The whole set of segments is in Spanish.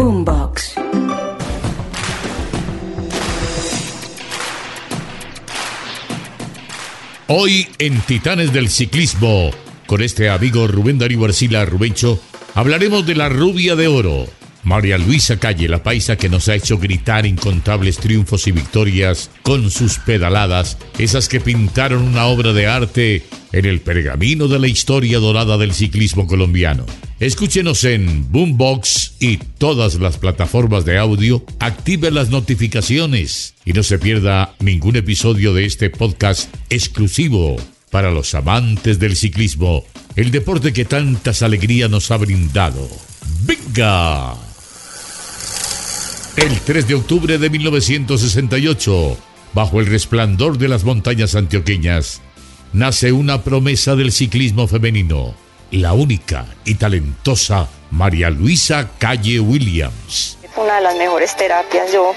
Boombox. Hoy en Titanes del Ciclismo, con este amigo Rubén Darío Arcila Rubencho, hablaremos de la rubia de oro. María Luisa Calle, la paisa que nos ha hecho gritar incontables triunfos y victorias con sus pedaladas, esas que pintaron una obra de arte en el pergamino de la historia dorada del ciclismo colombiano. Escúchenos en Boombox y todas las plataformas de audio, active las notificaciones y no se pierda ningún episodio de este podcast exclusivo para los amantes del ciclismo, el deporte que tantas alegrías nos ha brindado. ¡Venga! El 3 de octubre de 1968, bajo el resplandor de las montañas antioqueñas, nace una promesa del ciclismo femenino, la única y talentosa María Luisa Calle Williams. Una de las mejores terapias, yo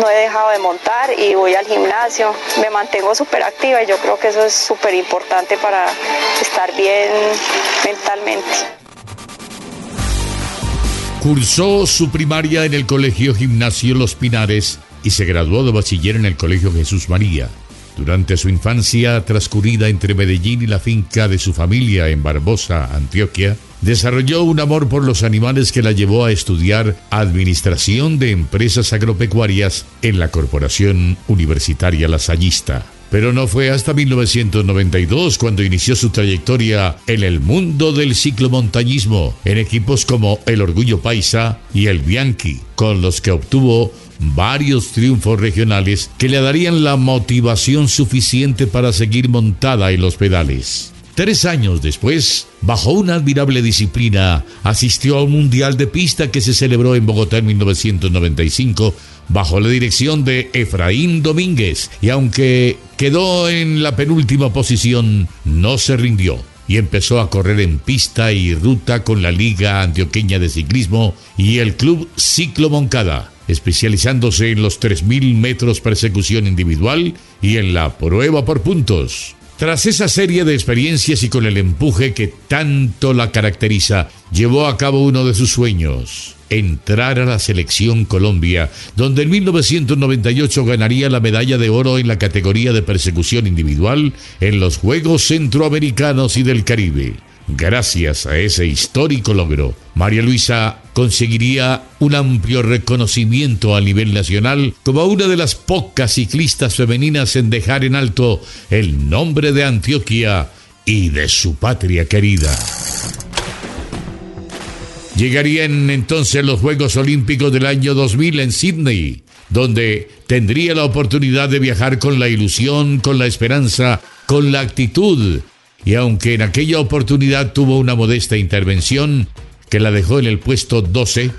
no he dejado de montar y voy al gimnasio, me mantengo súper activa y yo creo que eso es súper importante para estar bien mentalmente. Cursó su primaria en el Colegio Gimnasio Los Pinares y se graduó de bachiller en el Colegio Jesús María. Durante su infancia transcurrida entre Medellín y la finca de su familia en Barbosa, Antioquia, desarrolló un amor por los animales que la llevó a estudiar Administración de Empresas Agropecuarias en la Corporación Universitaria Lasallista. Pero no fue hasta 1992 cuando inició su trayectoria en el mundo del ciclomontañismo, en equipos como el Orgullo Paisa y el Bianchi, con los que obtuvo varios triunfos regionales que le darían la motivación suficiente para seguir montada en los pedales. Tres años después, bajo una admirable disciplina, asistió a un mundial de pista que se celebró en Bogotá en 1995 bajo la dirección de Efraín Domínguez y aunque quedó en la penúltima posición, no se rindió y empezó a correr en pista y ruta con la Liga Antioqueña de Ciclismo y el Club Ciclo Moncada, especializándose en los 3.000 metros persecución individual y en la prueba por puntos. Tras esa serie de experiencias y con el empuje que tanto la caracteriza, llevó a cabo uno de sus sueños, entrar a la selección Colombia, donde en 1998 ganaría la medalla de oro en la categoría de persecución individual en los Juegos Centroamericanos y del Caribe. Gracias a ese histórico logro, María Luisa conseguiría un amplio reconocimiento a nivel nacional como una de las pocas ciclistas femeninas en dejar en alto el nombre de Antioquia y de su patria querida. Llegarían entonces los Juegos Olímpicos del año 2000 en Sydney, donde tendría la oportunidad de viajar con la ilusión, con la esperanza, con la actitud, y aunque en aquella oportunidad tuvo una modesta intervención que la dejó en el puesto 12,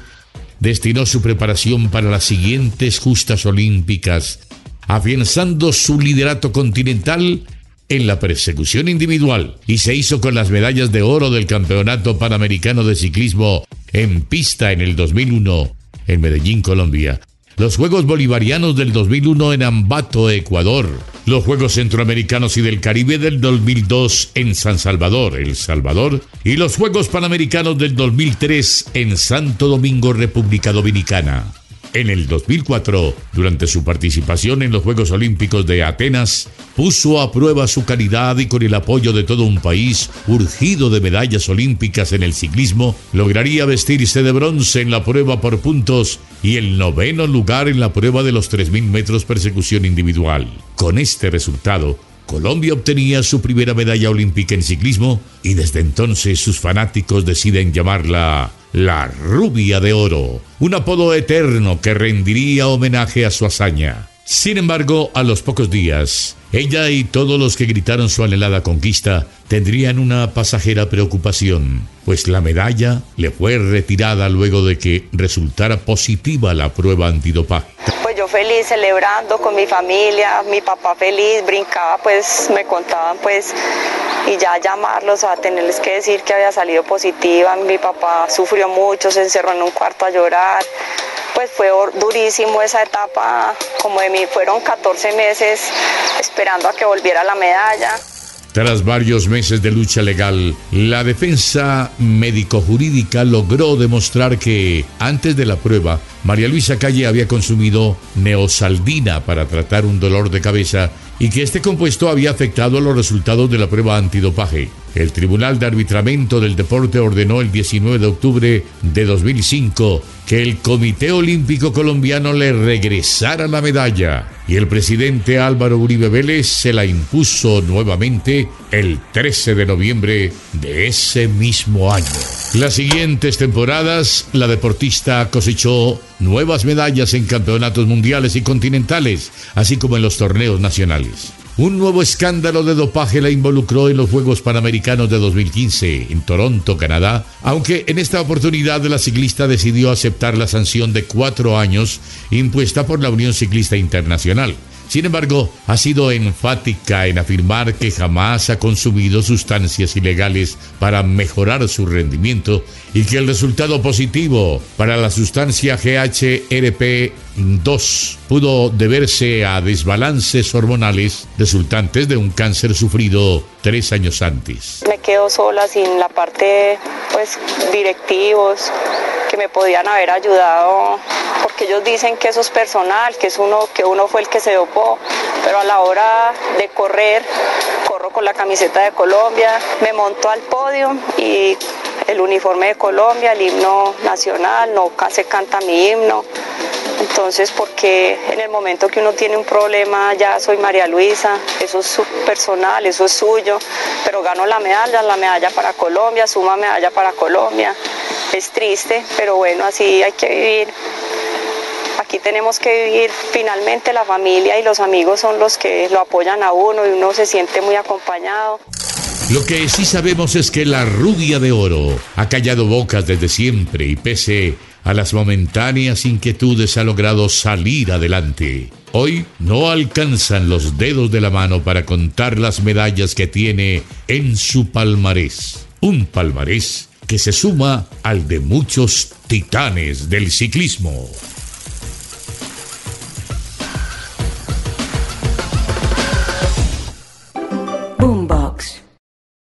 destinó su preparación para las siguientes justas olímpicas, afianzando su liderato continental en la persecución individual y se hizo con las medallas de oro del Campeonato Panamericano de Ciclismo en pista en el 2001 en Medellín, Colombia. Los Juegos Bolivarianos del 2001 en Ambato, Ecuador. Los Juegos Centroamericanos y del Caribe del 2002 en San Salvador, El Salvador. Y los Juegos Panamericanos del 2003 en Santo Domingo, República Dominicana. En el 2004, durante su participación en los Juegos Olímpicos de Atenas, puso a prueba su calidad y con el apoyo de todo un país urgido de medallas olímpicas en el ciclismo, lograría vestirse de bronce en la prueba por puntos y el noveno lugar en la prueba de los 3.000 metros persecución individual. Con este resultado, Colombia obtenía su primera medalla olímpica en ciclismo y desde entonces sus fanáticos deciden llamarla la rubia de oro, un apodo eterno que rendiría homenaje a su hazaña. Sin embargo, a los pocos días, ella y todos los que gritaron su anhelada conquista tendrían una pasajera preocupación, pues la medalla le fue retirada luego de que resultara positiva la prueba antidopaje. Yo feliz celebrando con mi familia, mi papá feliz, brincaba, pues me contaban pues y ya llamarlos a tenerles que decir que había salido positiva. Mi papá sufrió mucho, se encerró en un cuarto a llorar. Pues fue durísimo esa etapa, como de mí fueron 14 meses esperando a que volviera la medalla. Tras varios meses de lucha legal, la defensa médico-jurídica logró demostrar que, antes de la prueba, María Luisa Calle había consumido neosaldina para tratar un dolor de cabeza y que este compuesto había afectado los resultados de la prueba antidopaje. El Tribunal de Arbitramiento del Deporte ordenó el 19 de octubre de 2005 que el Comité Olímpico Colombiano le regresara la medalla y el presidente Álvaro Uribe Vélez se la impuso nuevamente el 13 de noviembre de ese mismo año. Las siguientes temporadas, la deportista cosechó nuevas medallas en campeonatos mundiales y continentales, así como en los torneos nacionales. Un nuevo escándalo de dopaje la involucró en los Juegos Panamericanos de 2015 en Toronto, Canadá, aunque en esta oportunidad la ciclista decidió aceptar la sanción de cuatro años impuesta por la Unión Ciclista Internacional. Sin embargo, ha sido enfática en afirmar que jamás ha consumido sustancias ilegales para mejorar su rendimiento y que el resultado positivo para la sustancia GHRP2 pudo deberse a desbalances hormonales resultantes de un cáncer sufrido tres años antes. Me quedo sola sin la parte, pues, directivos que me podían haber ayudado porque ellos dicen que eso es personal, que es uno que uno fue el que se dopó, pero a la hora de correr corro con la camiseta de Colombia, me monto al podio y el uniforme de Colombia, el himno nacional, no se canta mi himno. Entonces, porque en el momento que uno tiene un problema, ya soy María Luisa, eso es personal, eso es suyo, pero gano la medalla, la medalla para Colombia, suma medalla para Colombia es triste, pero bueno, así hay que vivir. Aquí tenemos que vivir, finalmente la familia y los amigos son los que lo apoyan a uno y uno se siente muy acompañado. Lo que sí sabemos es que la rubia de oro ha callado bocas desde siempre y pese a las momentáneas inquietudes ha logrado salir adelante. Hoy no alcanzan los dedos de la mano para contar las medallas que tiene en su palmarés. Un palmarés que se suma al de muchos titanes del ciclismo.